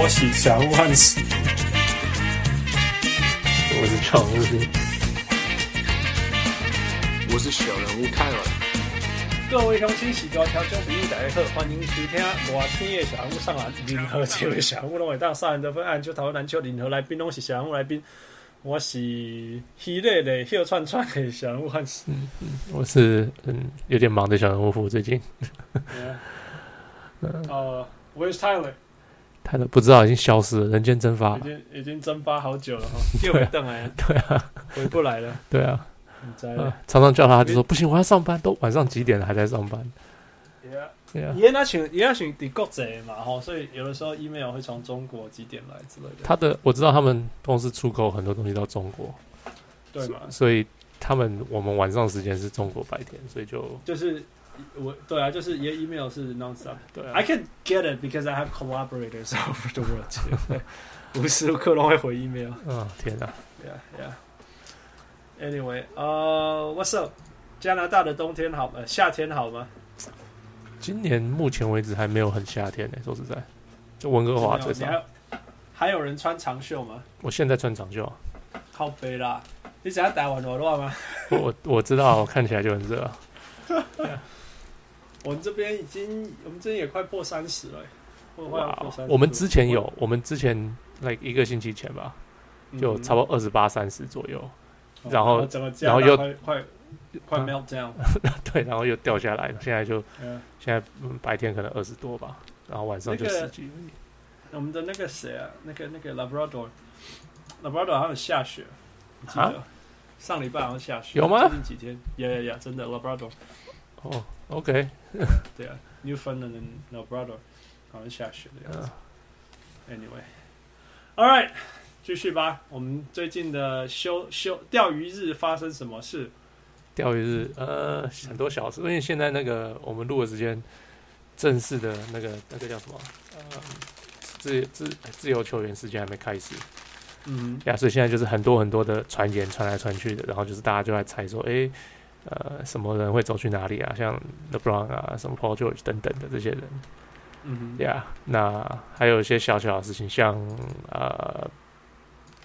我是小人物汉斯，我是常务，我是小人物泰文。各位乡亲、喜多条众朋友，大家好，欢迎收听热天的小人物上篮，任何一位小人物拢会当上篮得分，按球讨论篮球，任何来宾拢是小人物来宾。我是系列的秀串串的小人物汉斯，嗯嗯，我是嗯有点忙的小人物夫，最近。呃，Where's Tyler？泰勒不知道已经消失了，人间蒸发，已经已经蒸发好久了哈，又回邓来了，对啊，回不来了，对啊，在常常叫他，就说不行，我要上班，都晚上几点了还在上班。对啊，也那群也那群的国贼嘛哈，所以有的时候 email 会从中国几点来之类的。他的我知道他们公司出口很多东西到中国，对嘛？所以他们我们晚上时间是中国白天，所以就就是。我对啊，就是也 email 是 nonstop。对啊，I can get it because I have collaborators over the world。无时无刻都会回 email。嗯，天哪！Yeah, yeah. Anyway，呃、uh,，What's up？加拿大的冬天好，呃，夏天好吗？今年目前为止还没有很夏天呢、欸。说实在，就温哥华最少。还，还有人穿长袖吗？我现在穿长袖。靠北啦！你想要打完我乱吗？我我知道，我看起来就很热。我们这边已经，我们这边也快破三十了。哇！我们之前有，我们之前 like 一个星期前吧，就差不多二十八、三十左右。然后，然后又快快 melt down。对，然后又掉下来了。现在就现在白天可能二十多吧，然后晚上就十几。我们的那个谁啊，那个那个 Labrador，Labrador 好像下雪，记得？上礼拜好像下雪，有吗？最近几天，呀呀呀，真的 Labrador。哦。OK，对啊，Newfoundland and Labrador 好像下雪的样子。Uh. Anyway，All right，继续吧。我们最近的休休钓鱼日发生什么事？钓鱼日，呃，很多小事。因为现在那个我们录的时间，正式的那个那个叫什么？呃，自自自由球员时间还没开始。嗯，呀，所以现在就是很多很多的传言传来传去的，然后就是大家就在猜说，哎。呃，什么人会走去哪里啊？像 LeBron 啊，什么 Paul George 等等的这些人，嗯哼，呀，那还有一些小小的事情，像呃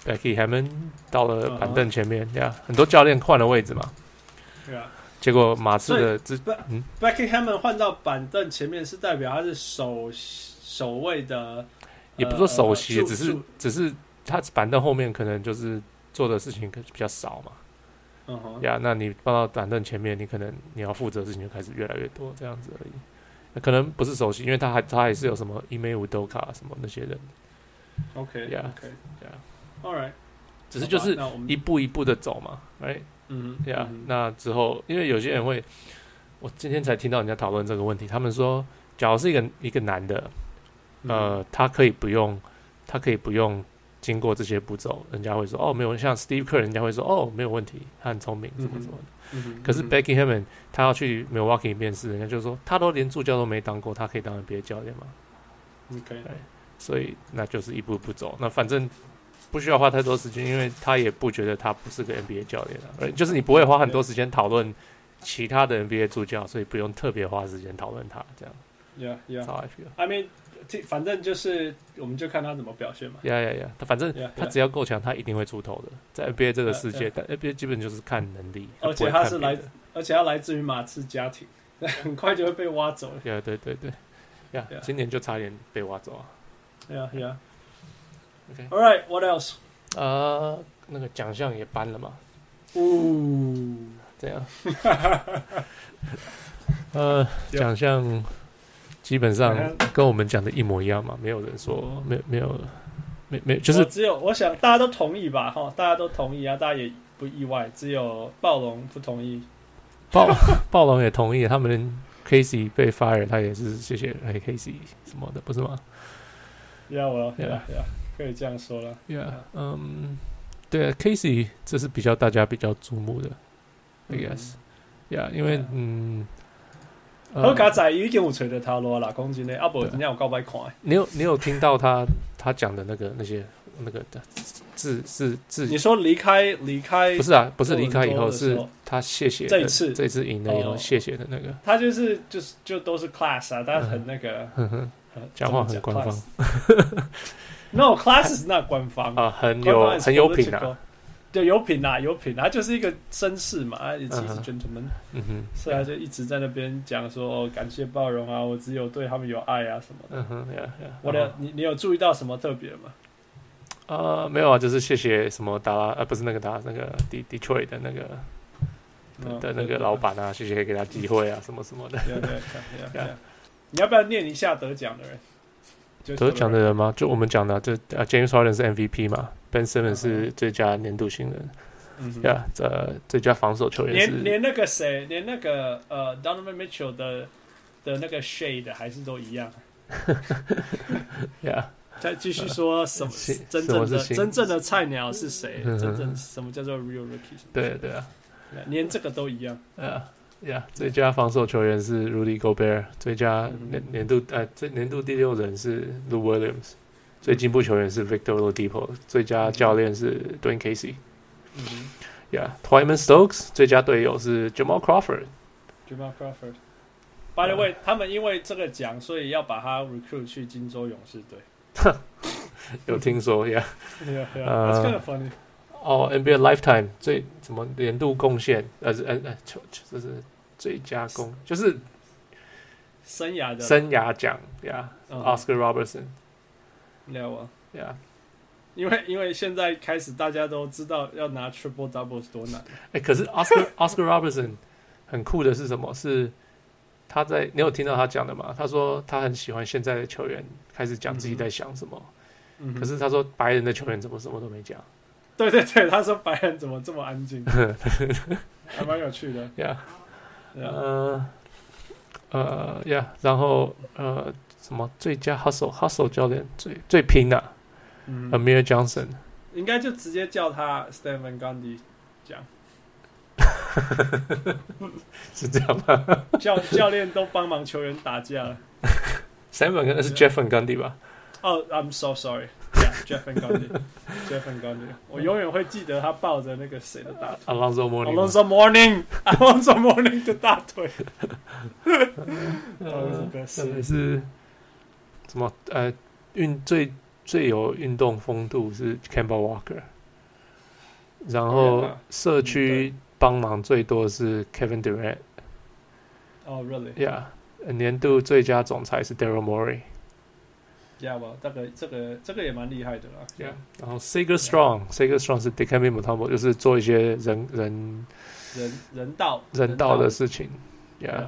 ，Becky Hammond 到了板凳前面，呀、uh -huh.，很多教练换了位置嘛，对啊，结果马刺的这嗯，Becky Hammond 换到板凳前面是代表他是首首位的，也不是说首席、呃，只是只是他板凳后面可能就是做的事情可比较少嘛。嗯哼，呀，那你放到板凳前面，你可能你要负责的事情就开始越来越多，这样子而已。那可能不是首席，因为他还他还是有什么伊梅乌多卡什么那些人。OK，呀，OK，Yeah，All right，只是就是一步一步的走嘛，Right？嗯呀，那之后，因为有些人会，我今天才听到人家讨论这个问题，他们说，假如是一个一个男的，呃，他可以不用，他可以不用。经过这些步骤，人家会说哦，没有像 Steve Kerr，人家会说哦，没有问题，他很聪明，什么什么的。可是 Becky Hammon 他要去 Milwaukee 面试，人家就说他都连助教都没当过，他可以当 NBA 教练吗？OK，所以那就是一步一步走。那反正不需要花太多时间，因为他也不觉得他不是个 NBA 教练啊。就是你不会花很多时间讨论其他的 NBA 助教，所以不用特别花时间讨论他这样。Yeah, yeah. How I feel. I mean. 反正就是，我们就看他怎么表现嘛。呀呀呀！他反正他只要够强，他一定会出头的。在 NBA 这个世界，但 NBA 基本就是看能力。而且他是来，而且他来自于马刺家庭，很快就会被挖走。呀，对对对，呀，今年就差点被挖走啊。呀呀。OK，All right，What else？呃，那个奖项也颁了嘛。呜，这样。呃，奖项。基本上跟我们讲的一模一样嘛，没有人说没没有没没就是只有我想大家都同意吧，哈，大家都同意啊，大家也不意外，只有暴龙不同意，暴 暴龙也同意，他们 Casey 被 fire，他也是谢谢哎 Casey 什么的，不是吗？要我要要可以这样说了，Yeah，嗯，对啊，Casey 这是比较大家比较瞩目的，I guess，Yeah，因为嗯。好卡仔已经有吹的他罗啦，讲真的阿伯今天有告白款。你有你有听到他他讲的那个那些那个的字是字？你说离开离开不是啊，不是离开以后是他谢谢这一次这一次赢了以后谢谢的那个。他就是就是就都是 class 啊，他很那个 讲话很官方。No，class is not 官方啊，很有很有品啊。对，有品啊，有品，他就是一个绅士嘛，啊也其实 gentleman，嗯哼，所以他就一直在那边讲说，哦，感谢包容啊，我只有对他们有爱啊什么的。嗯哼，我的，你你有注意到什么特别吗？啊，没有啊，就是谢谢什么达拉，呃，不是那个达，那个 D Detroit 的那个的那个老板啊，谢谢给他机会啊，什么什么的。对对对，你要不要念一下得奖的人？得奖的人吗？就我们讲的，这啊，James Harden 是 MVP 嘛，Ben Simmons 是最佳年度新人，嗯呀，这最佳防守球员是连连那个谁，连那个呃 Donovan Mitchell 的的那个 Shade 还是都一样，呀，再继续说什么真正的真正的菜鸟是谁？真正什么叫做 Real Rookie？对对啊，连这个都一样，啊。呀，yeah, 最佳防守球员是 Rudy Gobert，最佳年年度呃，最年度第六人是 Lou Williams，最进步球员是 Victor Oladipo，最佳教练是 Dwayne Casey。嗯哼，Yeah，Twyman Stokes 最佳队友是 Jamal Crawford。Jamal Crawford。By the way，他们因为这个奖，所以要把他 recruit 去金州勇士队。有听说呀？Yeah，Yeah，That's kind of funny。哦，NBA Lifetime 最什么年度贡献？呃，呃呃，就就是。最佳功就是生涯的生涯奖，Yeah，Oscar Robertson，了啊，呀，因为因为现在开始大家都知道要拿 Triple Double 是多难。哎，可是 Oscar Oscar Robertson 很酷的是什么？是他在你有听到他讲的吗？他说他很喜欢现在的球员开始讲自己在想什么。嗯，可是他说白人的球员怎么什么都没讲。对对对，他说白人怎么这么安静？还蛮有趣的呀。呃，呃呀，然后呃，什么最佳 hustle hustle 教练最最拼的，Amir Johnson，应该就直接叫他 Van Gundy 讲，是这样吗？教教练都帮忙球员打架了 Van Gundy 是 Jeff Van Gundy 吧？哦，I'm so sorry。Jeff Van Gundy，Jeff Van Gundy，我永远会记得他抱着那个谁的大腿，Alonzo Mourning，Alonzo Mourning，Alonzo Mourning 的大腿。呃，特别是什么呃，运最最有运动风度是 Campbell Walker，然后社区帮忙最多是 Kevin Durant。哦，Really？Yeah，年度最佳总裁是 Daryl Morey。知道吧？这个这个这个也蛮厉害的啦。Yeah. 然后 Sager Strong，Sager Strong 是 d e c a m i Mutombo，就是做一些人人人人道人道的事情。Yeah。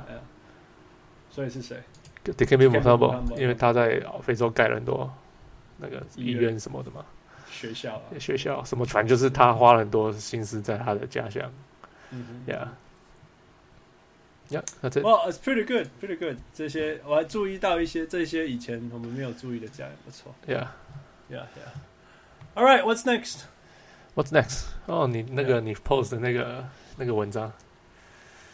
所以是谁？Dikembe Mutombo，因为他在非洲盖了很多那个医院什么的嘛。学校啊。学校什么？反正就是他花了很多心思在他的家乡。嗯哼。Yeah。Yeah, that's it. Well, it's pretty good, pretty good. 这些我还注意到一些，这些以前我们没有注意的奖也不错。Yeah, yeah, yeah. All right, what's next? What's next? 哦，你那个你 post 的那个那个文章，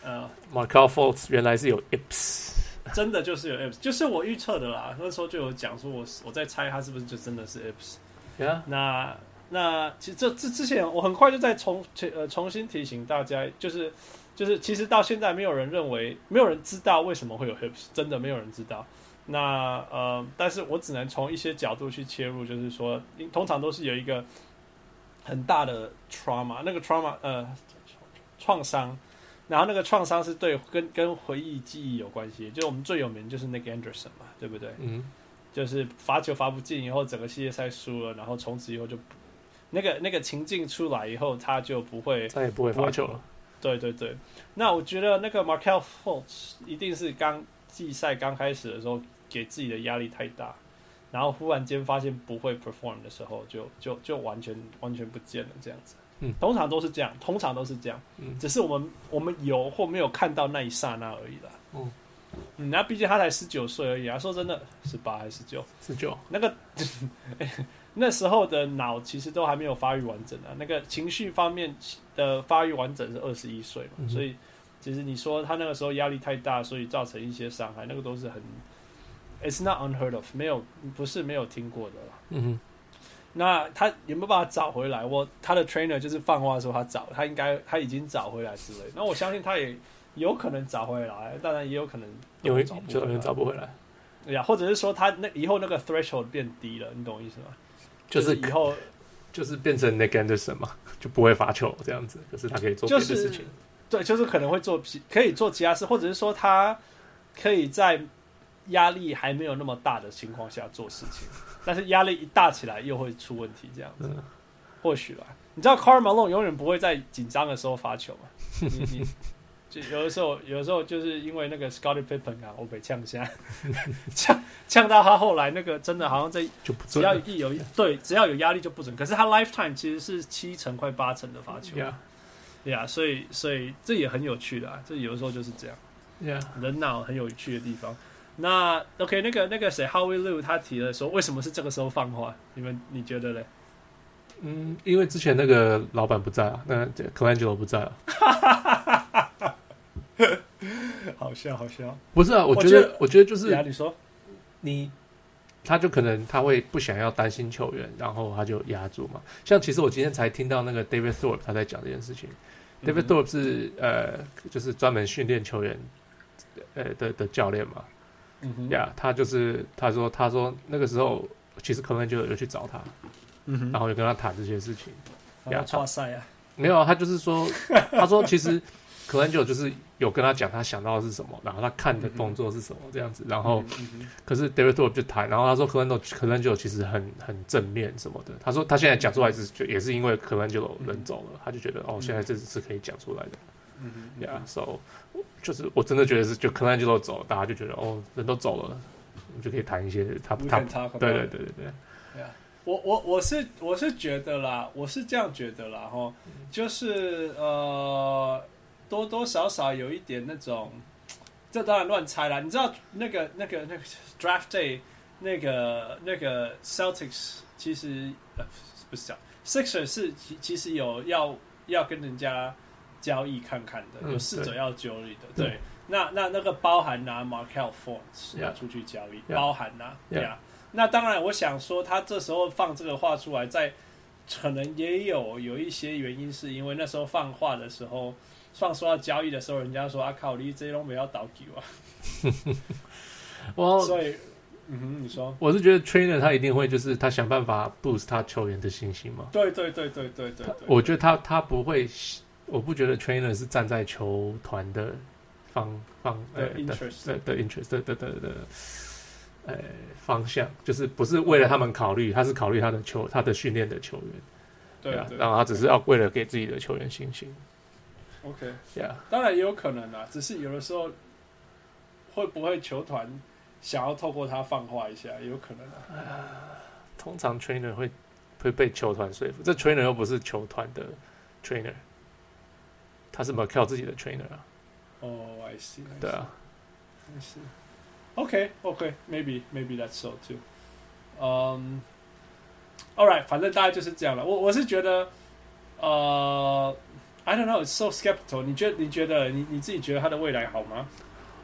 呃，Markelle Fultz 原来是有 ips，真的就是有 Apps，就是我预测的啦。那时候就有讲说，我我在猜他是不是就真的是 Apps。Yeah. 那那其实这这之前我很快就在重呃重新提醒大家，就是。就是其实到现在没有人认为，没有人知道为什么会有 hips，真的没有人知道。那呃，但是我只能从一些角度去切入，就是说，通常都是有一个很大的 trauma，那个 trauma 呃创伤，然后那个创伤是对跟跟回忆记忆有关系。就是我们最有名就是 Nick Anderson 嘛，对不对？嗯，就是罚球罚不进以后，整个系列赛输了，然后从此以后就那个那个情境出来以后，他就不会再也不会罚球了。对对对，那我觉得那个 Markelle Fultz 一定是刚季赛刚开始的时候给自己的压力太大，然后忽然间发现不会 perform 的时候就，就就就完全完全不见了这样子。嗯，通常都是这样，通常都是这样。嗯，只是我们我们有或没有看到那一刹那而已啦。嗯，嗯，那毕竟他才十九岁而已啊。说真的，十八还是十九？十九。那个。那时候的脑其实都还没有发育完整啊，那个情绪方面的发育完整是二十一岁嘛，嗯、所以其实你说他那个时候压力太大，所以造成一些伤害，那个都是很，it's not unheard of，没有不是没有听过的啦。嗯哼，那他有没有办法找回来？我他的 trainer 就是放话说他找，他应该他已经找回来之类。那我相信他也有可能找回来，当然也有可能有就有人找不回来。对呀，或者是说他那以后那个 threshold 变低了，你懂我意思吗？就是以后就是变成 Nick Anderson 嘛，就不会罚球这样子，可是他可以做别的事情。对，就是可能会做可以做其他事，或者是说他可以在压力还没有那么大的情况下做事情，但是压力一大起来又会出问题，这样子。嗯、或许吧。你知道 Karl Malone 永远不会在紧张的时候发球嘛？你你 就有的时候，有的时候就是因为那个 Scottie Pippen 啊，我被呛下，呛呛到他后来那个真的好像在就不只要一有一对只要有压力就不准，可是他 lifetime 其实是七成快八成的发球。对呀，所以所以这也很有趣的啊，这有的时候就是这样。人脑很有趣的地方。那 OK，那个那个谁，Howie Liu 他提了说，为什么是这个时候放话？你们你觉得嘞？嗯，因为之前那个老板不在啊，那 Colangelo 不在啊。好笑，好笑。不是啊，我觉得，我觉得就是，你说，你，他就可能他会不想要担心球员，然后他就压住嘛。像其实我今天才听到那个 David Thorpe 他在讲这件事情。嗯、David Thorpe 是呃，就是专门训练球员呃的的教练嘛。嗯呀，yeah, 他就是他说他说那个时候其实 Colangelo 有去找他。嗯然后就跟他谈这些事情，呀，哇塞啊！没有，他就是说，他说其实 Colangelo 就是有跟他讲他想到的是什么，然后他看的动作是什么这样子，然后可是 David Thorpe 就谈，然后他说 Colangelo Colangelo 其实很很正面什么的，他说他现在讲出来是就也是因为 Colangelo 人走了，他就觉得哦，现在这是可以讲出来的，嗯嗯，Yeah，so 就是我真的觉得是就 Colangelo 走，大家就觉得哦，人都走了，我们就可以谈一些他他对对对对对。我我我是我是觉得啦，我是这样觉得啦，哈，就是呃，多多少少有一点那种，这当然乱猜啦。你知道那个那个那个 draft day 那个那个 Celtics 其实呃不是讲 Sixers 是其其实有要要跟人家交易看看的，有试着要交易的，对。对那那那个包含拿 Markelle Fultz 要出去交易，yeah. 包含拿对啊。那当然，我想说，他这时候放这个话出来，在可能也有有一些原因，是因为那时候放话的时候，放说要交易的时候，人家说啊，靠，你这种没要倒球啊。我所以，嗯哼，你说，我是觉得 trainer 他一定会就是他想办法 boost 他球员的信心嘛。对对对对对对，对。我觉得他他不会，我不觉得 trainer 是站在球团的方方呃的 interest 的的 interest 的的的。呃，方向就是不是为了他们考虑，他是考虑他的球，他的训练的球员，对啊，然后他只是要为了给自己的球员信心。OK，Yeah，当然也有可能啊，只是有的时候会不会球团想要透过他放话一下，也有可能啊。通常 trainer 会会被球团说服，这 trainer 又不是球团的 trainer，他是 Markelle 自己的 trainer 啊。哦，I see，对啊，I see。OK OK maybe maybe that's so too。嗯，All right，反正大概就是这样了。我我是觉得，呃，I don't know，it's so skeptical。你觉得你觉得你你自己觉得他的未来好吗？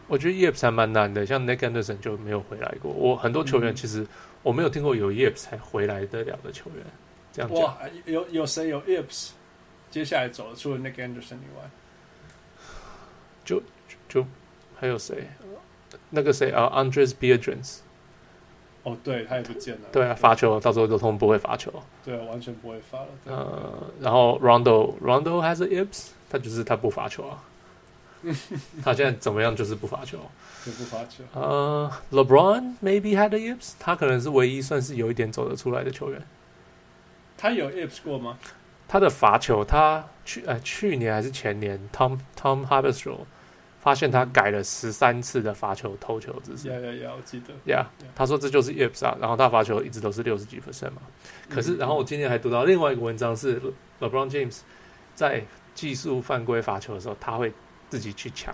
我觉得 Yips 还蛮难的，像 Nick Anderson 就没有回来过。我很多球员其实我没有听过有 Yips 才回来得了的球员。这样哇，有有谁有 Yips 接下来走了，除了 Nick Anderson 以外，就就，还有谁？那个谁啊，Andres Beadrins 哦，对他也不见了。对啊，罚球到时候都通不会罚球。对啊，完全不会罚了。呃，然后 Rondo，Rondo has a yips，他就是他不罚球啊。他现在怎么样？就是不罚球。就不罚球。呃，LeBron maybe had a yips，他可能是唯一算是有一点走得出来的球员。他有 yips 过吗？他的罚球，他去呃去年还是前年，Tom Tom Haberstroh 发现他改了十三次的罚球投球姿势。呀呀呀！我记得。呀、yeah, yeah.，他说这就是 Yips 啊，然后他罚球一直都是六十几 percent 嘛。可是，然后我今天还读到另外一个文章是 LeBron James 在技术犯规罚球的时候，他会自己去抢。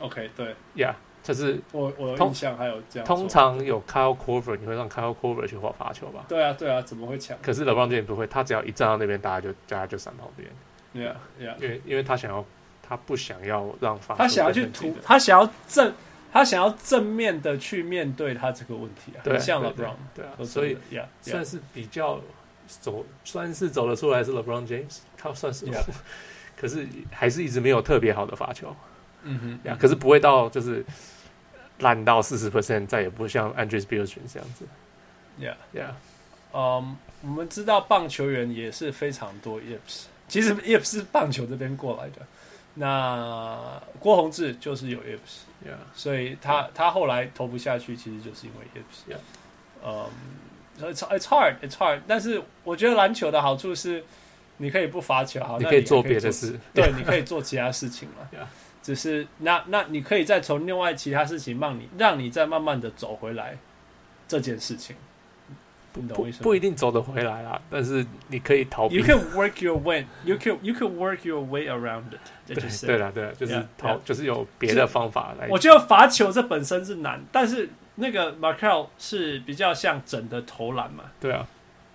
OK，对。呀，就是我我印象还有这样。通常有 Kyle Korver，你会让 Kyle Korver 去画罚球吧？对啊，对啊，怎么会抢？可是 LeBron James 不会，他只要一站到那边，大家就大家就闪旁边。Yeah, yeah. 因为因为他想要。他不想要让罚，他想要去突，他想要正，他想要正面的去面对他这个问题啊，对，像 LeBron，对啊，所以.算是比较走，算是走得出来是 LeBron James，他算是. 可是还是一直没有特别好的罚球，嗯哼，呀，可是不会到就是烂到四十 percent，再也不像 Andris Bioshin 这样子。Yeah Yeah，嗯，我们知道棒球员也是非常多 Yips，其实是棒球这边过来的。那郭宏志就是有 Yips，Yeah，所以他他后来投不下去，其实就是因为。Yeah，嗯，所以 it's hard。但是我觉得篮球的好处是，你可以不罚球，好，你可以做别的事，对，你可以做其他事情嘛。Yeah. 只是那那你可以再从另外其他事情让你让你再慢慢的走回来这件事情，不不不一定走得回来啦，但是你可以逃避。You can work your way, you can you can work your way around it。对对了对了，就是逃，就是有别的方法来。我觉得罚球这本身是难，但是那个 Markelle 是比较像整的投篮嘛。对啊，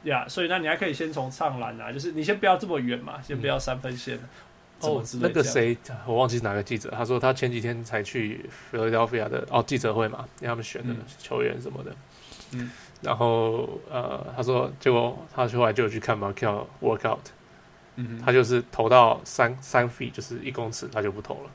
呀，所以那你还可以先从上篮啊，就是你先不要这么远嘛，先不要三分线。哦，那个谁，我忘记是哪个记者，他说他前几天才去 Philadelphia 的哦记者会嘛，因为他们选的球员什么的，嗯，然后呃，他说结果他后来就去看 Markelle workout，嗯，他就是投到三三 feet 就是一公尺，他就不投了，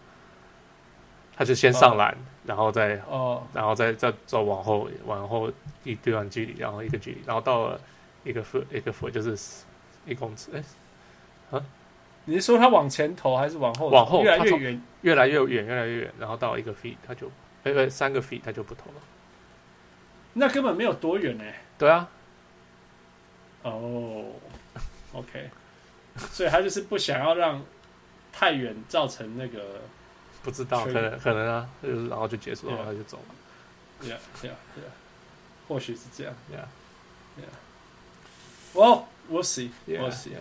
他就先上篮，哦，然后再哦，然后再再走往后往后一段距离，然后一个距离，然后到了一个 foot 一个 foot 就是一公尺，哎，啊。你是说他往前投还是往后？往后越来越远，越来越远，越来越远，然后到一个 feet，他就，哎哎，三个 feet 他就不投了。那根本没有多远呢。对啊。哦，OK，所以他就是不想要让太远造成那个，不知道，可能可能啊，就是然后就结束了，然后他就走了。Yeah, yeah, yeah. 或许是这样。Yeah, yeah. Well, we'll see. We'll see.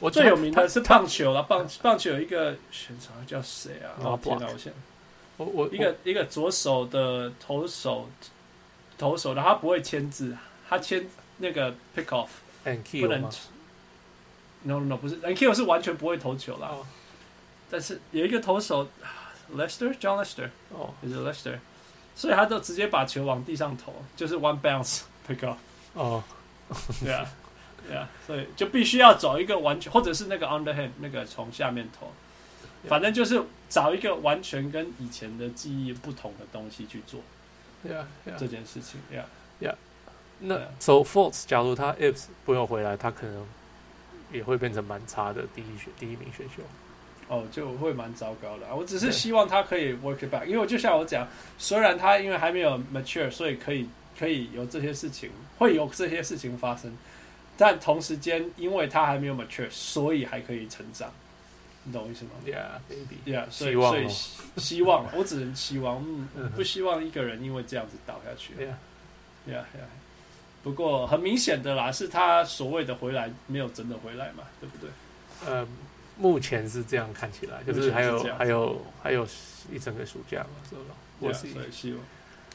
我最有名的是棒球了，棒棒球有一个选手叫谁啊？哦天哪！我现在我我一个一个左手的投手投手，然后他不会签字，他签那个 pick off，不能。No no 不是，Ankiel 是完全不会投球啦。但是有一个投手 Lester John Lester 哦，就是 Lester，所以他就直接把球往地上投，就是 one bounce pick off。哦，对啊。对啊，所以就必须要找一个完全，或者是那个 underhand 那个从下面投反正就是找一个完全跟以前的记忆不同的东西去做。对啊，这件事情，呀呀，那 so Fultz 假如他 If 不用回来，他可能也会变成蛮差的第一选第一名选秀。哦，就会蛮糟糕的。我只是希望他可以 work it back，因为就像我讲，虽然他因为还没有 mature，所以可以可以有这些事情，会有这些事情发生。但同时间，因为他还没有 mature，所以还可以成长，你懂我意思吗？Yeah，baby，Yeah，所以所以希望，我只能希望，嗯，不希望一个人因为这样子倒下去。Yeah，Yeah，Yeah。不过很明显的啦，是他所谓的回来没有真的回来嘛，对不对？呃，目前是这样看起来，就是还有还有还有一整个暑假嘛，是吧？我是希望，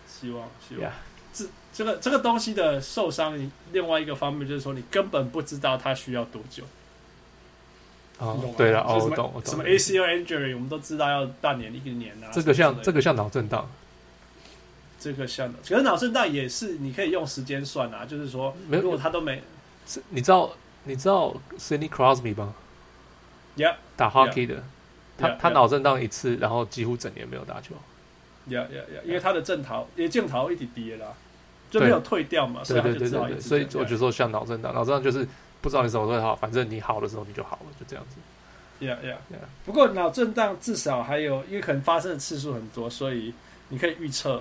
希望，希望。这这个这个东西的受伤，另外一个方面就是说，你根本不知道他需要多久。哦，对了，哦，我懂，什么 ACL injury，我们都知道要半年、一个年啊。这个像这个像脑震荡，这个像，可是脑震荡也是你可以用时间算啊，就是说，如果他都没，你知道你知道 Sidney Crosby 吗？Yeah，打 hockey 的，他他脑震荡一次，然后几乎整年没有打球。呀呀呀！因为他的正桃也正桃一直跌啦，就没有退掉嘛，所以对对对对，所以我就说像脑震荡，脑震荡就是不知道你什么时候会好，反正你好的时候你就好了，就这样子。呀呀呀！不过脑震荡至少还有，因为可能发生的次数很多，所以你可以预测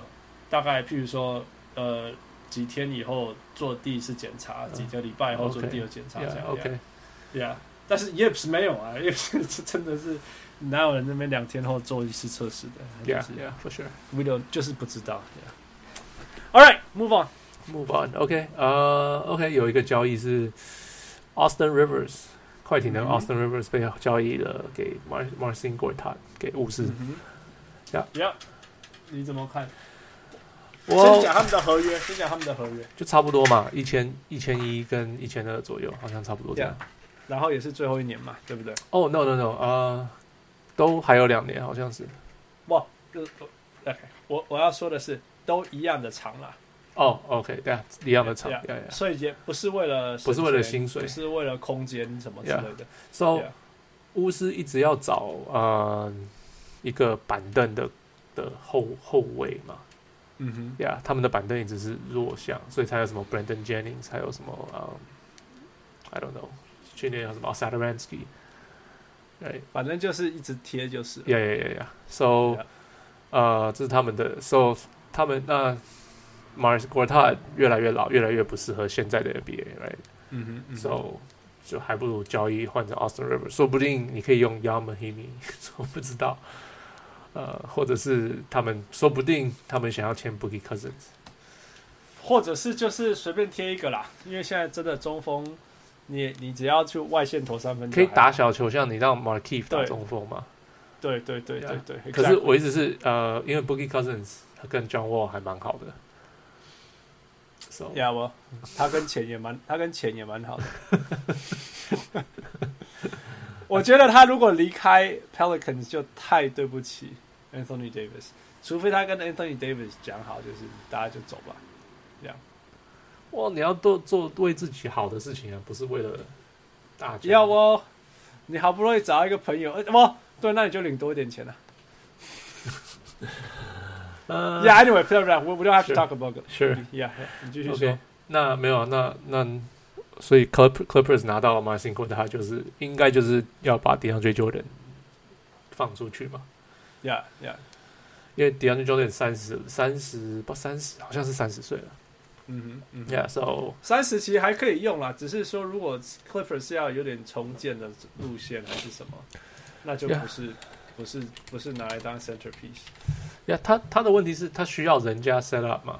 大概，譬如说呃几天以后做第一次检查，几个礼拜以后做第二检查这样。OK，呀，但是也不是没有啊，也是真的是。哪有人那边两天后做一次测试的？Yeah, yeah, for sure. We don't 就是不知道。Yeah. All right, move on, move on. OK，呃、uh,，OK，有一个交易是 Austin Rivers 快艇的 Austin Rivers 被交易了给 Mar Marcin Gortat 给巫师。呀呀，你怎么看？我先讲他们的合约，先讲他们的合约，就差不多嘛，一千一千一跟一千二左右，好像差不多这样。Yeah. 然后也是最后一年嘛，对不对？哦、oh,，no no no，呃、uh,。都还有两年，好像是。哇，就 OK，我我要说的是，都一样的长啦。哦，OK，对啊，一样的长，所以也不是为了，不是为了薪水，不是为了空间什么之类的。So，巫师一直要找呃一个板凳的的后后卫嘛，嗯哼，呀，他们的板凳一直是弱项，所以才有什么 Brandon Jennings，还有什么啊、um,，I don't know，去年有什么 Satoransky，对，反正就是一直贴就是。呀呀呀呀，So，呃，这是他们的，So 他们那 Marcin Gortat 越来越老，越来越不适合现在的 NBA，right？嗯哼，嗯哼，So 就还不如交易换成 Austin Rivers，说不定你可以用 Ian Mahinmi，我 不知道。呃，或者是他们说不定他们想要签 Bookie Cousins，或者是就是随便贴一个啦，因为现在真的中锋，你你只要去外线投三分，可以打小球，像你让 Markieff 打中锋嘛？对对对对对。可是我一直是呃，因为 Bookie Cousins 他跟 John Wall 还蛮好的，So yeah，我他跟钱也蛮他跟钱也蛮好的。我觉得他如果离开 Pelicans 就太对不起 Anthony Davis，除非他跟 Anthony Davis 讲好，就是大家就走吧，这样。哇，你要多做为自己好的事情啊，不是为了大家。要哦，你好不容易找到一个朋友，呃，不对，那你就领多一点钱了。呃、uh,，Yeah，Anyway，we we don't have to talk about it. Sure，Yeah，你继续说。Okay, 那没有，那那。所以 Clippers 拿到了 Marcin Gortat，他就是应该就是要把 DeAndre Jordan 放出去嘛？Yeah, yeah。因为 DeAndre Jordan 三十三十不三十，好像是三十岁了。嗯哼，嗯，Yeah, so 三十其实还可以用啦，只是说如果 Clippers 是要有点重建的路线还是什么，那就不是 yeah. 不是不是拿来当 centerpiece。呀，他他的问题是，他需要人家 set up 嘛？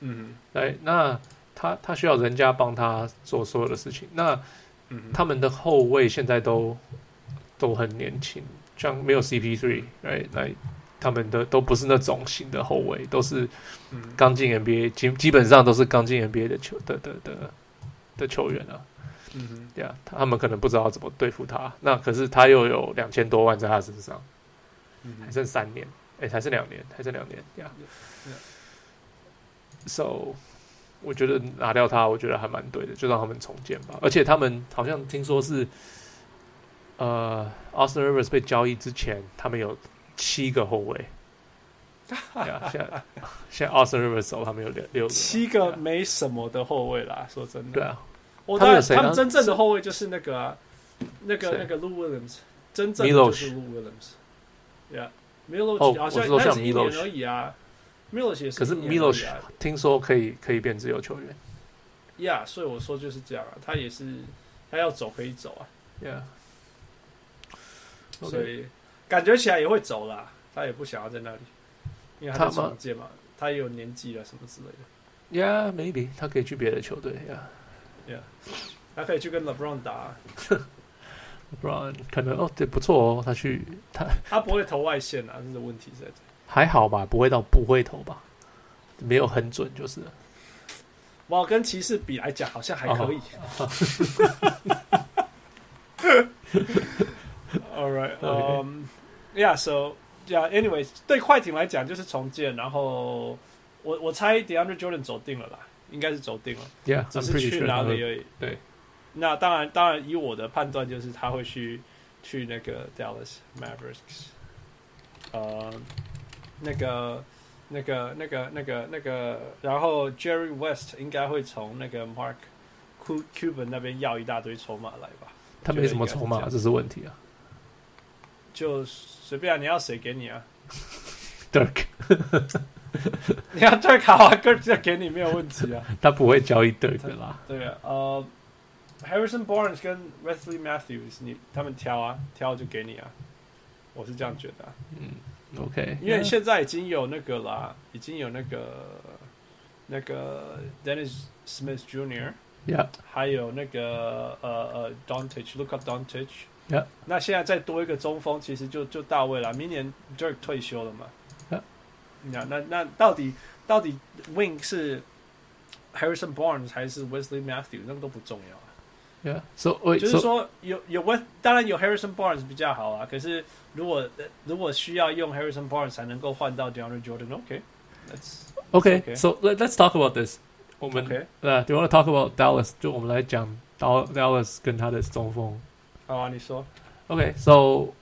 嗯哼，对，那。他他需要人家帮他做所有的事情。那、嗯、他们的后卫现在都都很年轻，像没有 CP3，哎，来他们的都不是那种型的后卫，都是刚进 NBA，基基本上都是刚进 NBA 的球的的的的，球员啊。嗯，对啊，他们可能不知道怎么对付他。那可是他又有两千多万在他身上，嗯、还剩三年，哎，还是两年，还剩两年，呀、yeah. yeah. So。我觉得拿掉他，我觉得还蛮对的，就让他们重建吧。而且他们好像听说是，呃，Austin Rivers 被交易之前，他们有七个后卫。yeah, 现在现在 Austin Rivers 走，他们有六六个。七个没什么的后卫啦，说真的。对啊，我当然他们真正的后卫就是那个、啊、那个那个 Lou Williams，真正的就是 Lou Williams。Yeah，Milos 好像那是一年而已啊。可是 Milos 听说可以可以变自由球员，呀，yeah, 所以我说就是这样啊，他也是他要走可以走啊，Yeah，所以感觉起来也会走啦，他也不想要在那里，因为他重建嘛，他，他也有年纪了什么之类的，Yeah，maybe 他可以去别的球队，Yeah，Yeah，他可以去跟 LeBron 打 ，LeBron 可能哦，对，不错哦，他去他他不会投外线啊，这是问题在这。还好吧，不会到不会投吧，没有很准就是。哇，跟骑士比来讲，好像还可以。All right, um, yeah, so yeah, anyway，对快艇来讲就是重建，然后我我猜 DeAndre Jordan 走定了啦，应该是走定了。Yeah，只是去哪里而已。对，那当然，当然以我的判断就是他会去去那个 Dallas Mavericks，呃。那个、那个、那个、那个、那个，然后 Jerry West 应该会从那个 Mark Cuban 那边要一大堆筹码来吧？他没什么筹码，这是问题啊。就随便啊，你要谁给你啊？Dirk，你要 Dirk 好啊，Dirk 就给你没有问题啊。他不会交易 Dirk 的啦。对啊，呃，Harrison Barnes 跟 Wesley Matthews，你他们挑啊，挑就给你啊。我是这样觉得啊。嗯。OK，因为现在已经有那个啦，已经有那个那个 Dennis Smith Jr.，Yeah，还有那个呃呃 Doncic，Luka Doncic，Yeah，那现在再多一个中锋，其实就就到位了。明年 Dirk 退休了嘛？Yeah，那那那到底到底 Wing 是 Harrison Barnes 还是 Wesley Matthews？那个都不重要。Yeah，so 就是说有有 West，当然有 Harrison Barnes 比较好啊。可是如果如果需要用 Harrison Barnes 才能够换到 DeAndre Jordan，OK，Let's OK，So let's talk about this。我们呃，Do you want to talk about Dallas？就我们来讲 Dallas 跟他的中锋。好啊，你说。OK，So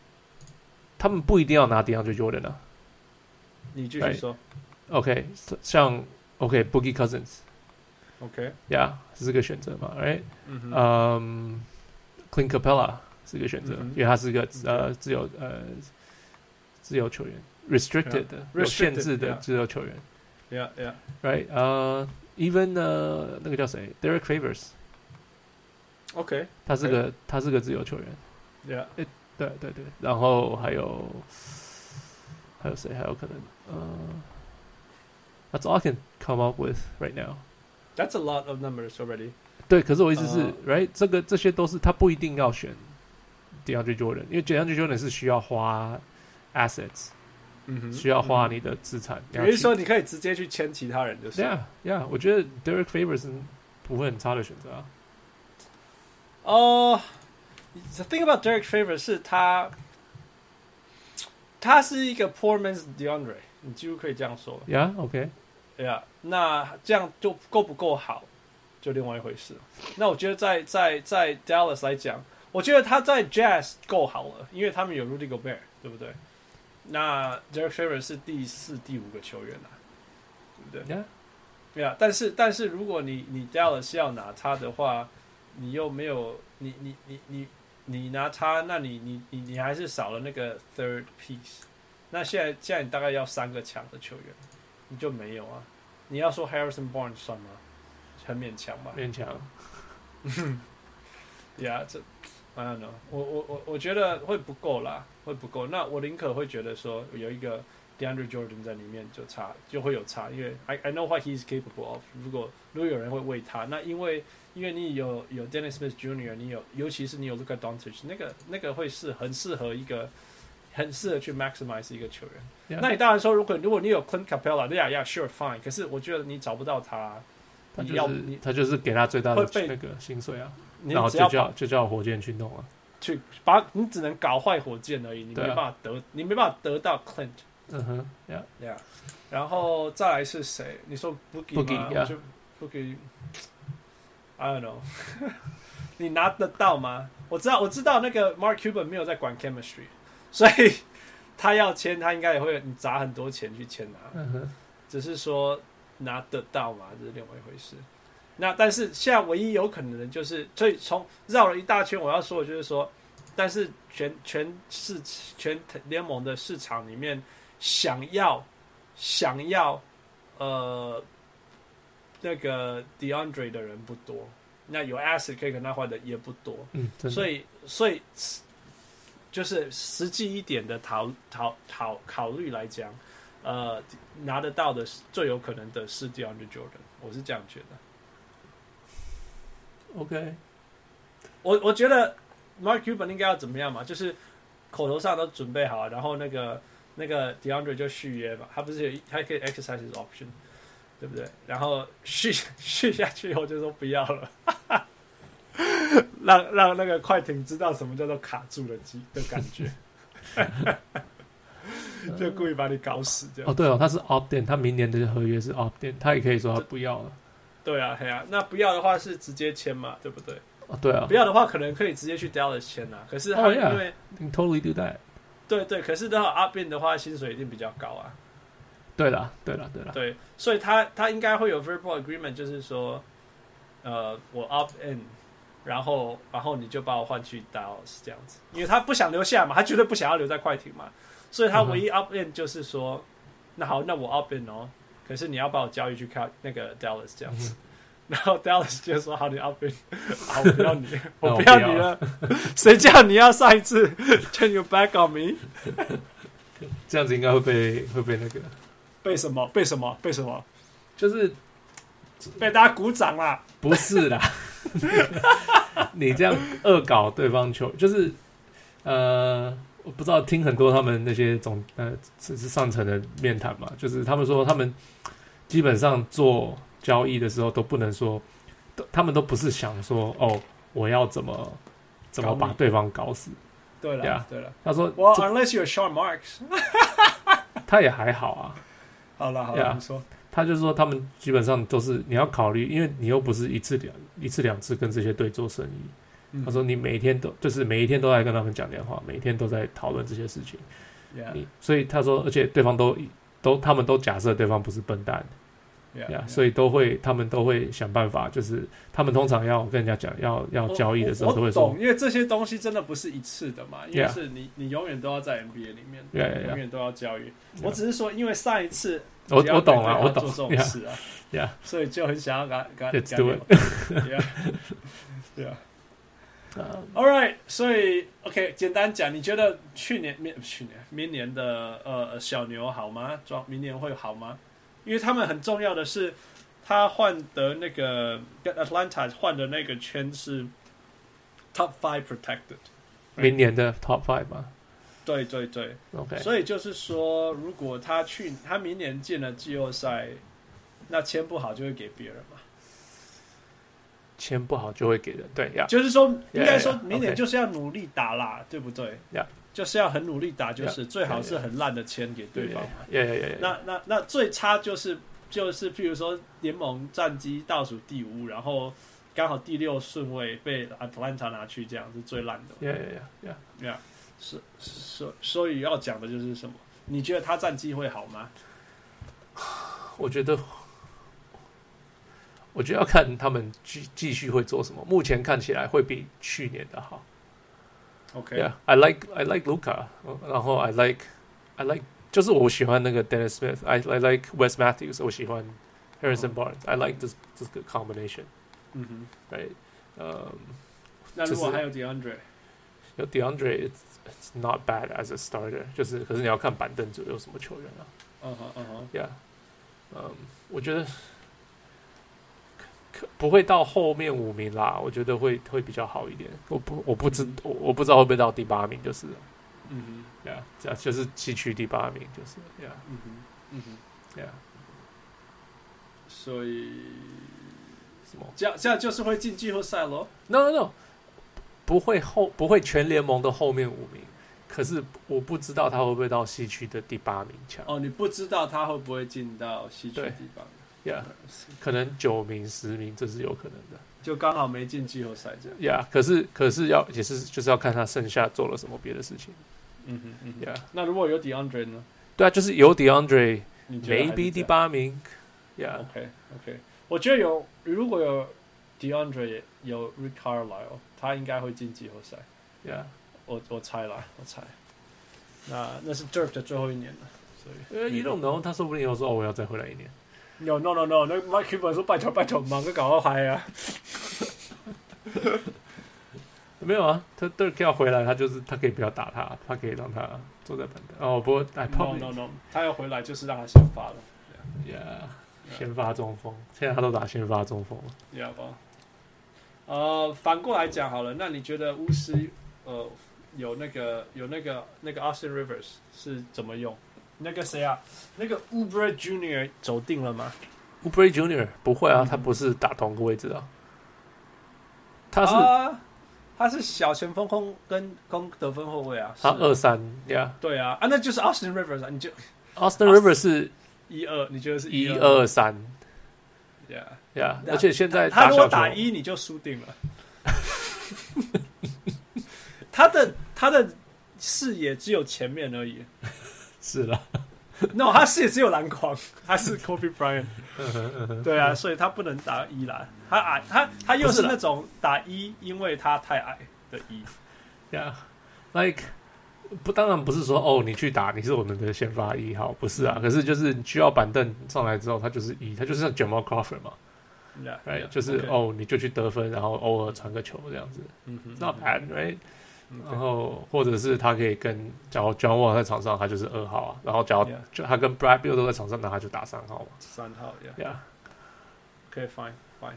他们不一定要拿 DeAndre Jordan 啊。你继续说。 OK，像 OK Boogie Cousins。 OK，Yeah，是个选择嘛，Right？嗯哼，嗯，Clint Capella 是个选择，嗯哼因为他是个呃自由呃自由球员，restricted 的 Yeah. 有限制 Restricted, 的 yeah. 自由球员 Yeah，Yeah， ，Right？呃，Even 呃那个叫谁？Derek Favors， OK，他是个他是个自由球员， Yeah，对对对，然后还有还有谁？还有可能呃，That's all I can come up with right now。 That's a lot of numbers already。对，可是我意思是、呃 r i g h t 这个这些都是他不一定要选 DeAndre Jordan，因为 DeAndre Jordan 是需要花 assets，、嗯哼，需要花你的资产。比如说，你可以直接去签其他人，就是。，Yeah Yeah，我觉得 Derek Favors 是不会很差的选择啊。哦、uh,，The thing about Derek Favors 是他，他是一个 poor man's DeAndre，你几乎可以这样说。Yeah，OK，、对呀，那这样就够不够好，就另外一回事。那我觉得在在在 Dallas 来讲，我觉得他在 Jazz 够好了，因为他们有 Rudy Gobert，对不对？那 Derek Favors 是第四、第五个球员啊，对不对对啊，但是但是如果你你 Dallas 要拿他的话，你又没有你你你你你拿他，那你你你你还是少了那个 third piece。那现在现在你大概要三个强的球员，你就没有啊？你要说 Harrison Barnes 算吗？很勉强吧？勉强。Yeah，这 I don't know，我我我我觉得会不够啦，会不够。那我宁可会觉得说有一个 DeAndre Jordan 在里面就差就会有差，因为 I I know what he's capable of 如。如果如果有人会为他，那因为因为你有有 Dennis Smith Jr.，你有尤其是你有 Luka Doncic，那个那个会是很适合一个很适合去 maximize 一个球员。那你当然说，如果如果你有 Clint Capella，对呀呀，sure fine。可是我觉得你找不到他，他你要就是你他就是给他最大的那个薪水啊，你然后就叫就叫火箭去弄啊。去把你只能搞坏火箭而已，你没办法得，你没办法得到 Clint，嗯哼，Yeah Yeah。然后再来是谁？你说 Boogie 吗 Boogie，yeah 就 Boogie，I don't know，你拿得到吗？我知道，我知道那个 Mark Cuban 没有在管 chemistry，所以他要签，他应该也会你砸很多钱去签他。嗯，只是说拿得到嘛，这是另外一回事。那但是现在唯一有可能的就是，所以从绕了一大圈，我要说的就是说，但是全全市全联盟的市场里面，想要想要呃那个 DeAndre 的人不多，那有 asset 可以跟他换的也不多，嗯，所以所以就是实际一点的讨讨讨考虑来讲。呃，拿得到的最有可能的是 DeAndre Jordan，我是这样觉得。OK，我我觉得 Mark Cuban 应该要怎么样嘛？就是口头上都准备好，然后那个那个 DeAndre 就续约嘛，他不是有他可以 exercise his option，对不对？然后续续下去以后就说不要了，让让那个快艇知道什么叫做卡住了机的感觉。就故意把你搞死这样。哦，对哦，他是 opt in，他明年的合约是 opt in，他也可以说他不要了。对啊，对啊，那不要的话是直接签嘛，对不对？哦，对啊不要的话可能可以直接去 Dallas 签啊。可是他 Oh, 因.为、can totally do that。对对，可是的话 opt in 的话薪水一定比较高啊。对啦，对啦，对啦。对，所以他他应该会有 verbal agreement，就是说，呃，我 opt in，然后然后你就把我换去 Dallas 这样子，因为他不想留下嘛，他绝对不想要留在快艇嘛，所以他唯一 opt in 就是说，那好，那我 opt in 哦，可是你要把我交易去看那个 Dallas 这样子，然后 Dallas 就说好，你 opt in，好，我不要你，我不要你了，谁叫你要上一次 turn your back on me？这样子应该会被会被那个，被什么？被什么？被什么？就是被大家鼓掌啦！不是啦，你这样恶搞对方球，就是呃，我不知道听很多他们那些总呃，只是上层的面谈嘛，就是他们说他们基本上做交易的时候都不能说，都他们都不是想说哦，我要怎么怎么把对方搞死。对了对了，他说，我这 unless you're Sean Marks，他也还好啊。好了好了，你说，他就是说，他们基本上都是你要考虑，因为你又不是一次两一次两次跟这些队做生意。嗯他说你每一天都就是每一天都在跟他们讲电话，每一天都在讨论这些事情。你所以他说，而且对方都都他们都假设对方不是笨蛋。呀，所以都会，他们都会想办法，就是他们通常要跟人家讲，要要交易的时候都会说，因为这些东西真的不是一次的嘛，因为是你你永远都要在 NBA 里面，永远都要交易。我只是说，因为上一次我我懂了，我懂做这种 事啊，呀，所以就很想要赶赶赶对，对啊，All right，所以 OK，简单讲，你觉得去年明去年明年的呃小牛好吗？装明年会好吗？因为他们很重要的是，他换的那个跟 Atlanta 换的那个圈是 Top Five Protected，明年的 Top Five 吧？对对对，OK。所以就是说，如果他去他明年进了季后赛，那签不好就会给别人嘛？签不好就会给人，对呀。就是说，应该说明年就是要努力打啦，对不对？呀。就是要很努力打，就是最好是很烂的签给对方嘛。Yeah, yeah, yeah. 那那那最差就是就是，譬如说联盟战绩倒数第五，然后刚好第六顺位被 Atlanta 拿去，这样是最烂的。Yeah, yeah, yeah, yeah. 是是，所以要讲的就是什么？你觉得他战绩会好吗？我觉得，我觉得要看他们继继续会做什么。目前看起来会比去年的好。Okay. Yeah, I like I like Luca，然后 I like I like 就是我喜欢那个 Dennis Smith，I I like Wes Matthews，我喜欢 Harrison Barnes，I like this 这个 combination。嗯哼，Right，呃，那如果还有 DeAndre，有 DeAndre，it's it's not bad as a starter，就是可是你要看板凳组有什么球员啊。嗯哼嗯哼，Yeah，嗯，我觉得可。不会到后面五名啦，我觉得会会比较好一点。我不我不知、嗯、我我不知道会不会到第八名，就是，嗯哼，对啊，这样就是西区第八名，就是，对啊，嗯哼，嗯哼，对啊。所以什么？这样这样就是会进季后赛喽？No No No，不会后不会全联盟的后面五名，可是我不知道他会不会到西区的第八名强。哦，你不知道他会不会进到西区第八名？呀，yeah, 可能九名、十名，这是有可能的，就刚好没进季后赛这样。呀，yeah, 可是可是要也是就是要看他剩下做了什么别的事情。嗯哼嗯呀，那如果有 DeAndre 呢？对啊，就是有 DeAndre，maybe 第八名。呀，OK OK，我觉得有如果有 DeAndre 有 Rick Carlisle，他应该会进季后赛。Yeah，我我猜啦，我猜。那那是 Dirk 的最后一年了，所以呃，你 don't know，他说不定以后说我要再回来一年。No no no no，那 Cuban 说拜托拜托，忙个搞个嗨啊！没有啊，他 Dirk 要回来，他就是他可以不要打他，他可以让他坐在板凳。哦，不过 No no no，他要回来就是让他先发了。Yeah，先发中锋，现在他都打先发中锋了。Yeah 吧。呃，反过来讲好了，那你觉得巫师呃有那个有那个那个 Austin Rivers 是怎么用？那个谁啊？那个 Oubre Junior 走定了吗？Oubre Junior 不会啊，他不是打同个位置啊。他是他是小前锋空跟攻得分后卫啊。他二三呀？对啊，啊，那就是 Austin Rivers 啊。你就 Austin Rivers 是一二，你觉得是一二三？Yeah yeah，而且现在他如果打一，你就输定了。他的他的视野只有前面而已。是了，no，他视野只有篮筐，他是 Kobe Bryant，对啊，所以他不能打一篮，他矮，他他又是那种打一，因为他太矮的一，呀、yeah.，like 不，当然不是说哦，你去打，你是我们的先发一号，不是啊，可是就是需要板凳上来之后，他就是一，他就是像 Jamal Crawford 嘛，right，, yeah, 就是 okay. 哦，你就去得分，然后偶尔传个球这样子、嗯、哼，not bad，right。然后，或者是他可以跟，假如 John Wall 在场上，他就是二号啊。然后，假如就他跟 Brad Beal 都在场上，那他就打三号嘛。三号，Yeah，可以，Fine，Fine。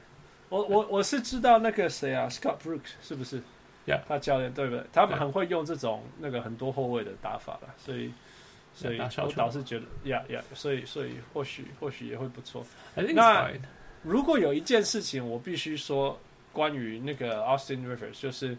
我我我是知道那个谁啊，Scott Brooks 是不是？Yeah，他教练对不对？他们很会用这种那个很多后卫的打法了，所以所以我倒是觉得，Yeah，Yeah，所以所以或许或许也会不错。那如果有一件事情我必须说，关于那个 Austin Rivers，就是。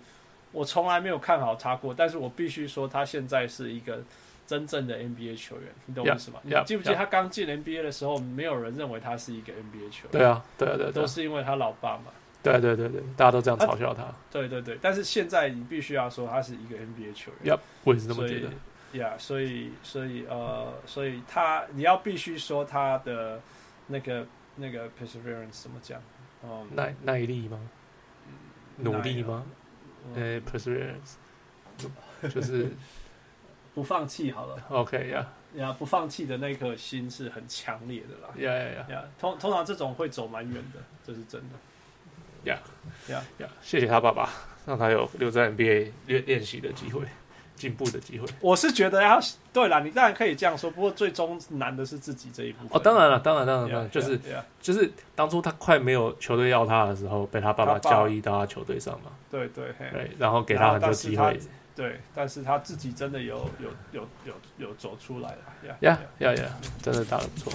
我从来没有看好他过，但是我必须说，他现在是一个真正的 NBA 球员，你懂我意思吗？Yeah, yeah, 你记不记得他刚进 NBA 的时候，没有人认为他是一个 NBA 球员？对啊，对啊，对，都是因为他老爸嘛。对对对对，大家都这样嘲笑他。对对对，但是现在你必须要说他是一个 NBA 球员。Yep, 我也是这么觉得。呀，所以所以呃，所以他你要必须说他的那个那个 perseverance 怎么讲？哦、嗯，耐耐力吗？努力吗？呃，perseverance 就是 不放弃好了。OK 呀呀，不放弃的那颗心是很强烈的啦。呀呀呀，通通常这种会走蛮远的，这是真的。呀呀呀，谢谢他爸爸，让他有留在 NBA 练练习的机会。进步的机会，我是觉得要对啦，你当然可以这样说，不过最终难的是自己这一部分。哦，当然了，当然，当然，当然，就是就是当初他快没有球队要他的时候，被他爸爸交易到他球队上嘛。对对对，然后给他很多机会。对，但是他自己真的有有有有有走出来了。呀呀呀，真的打得不错。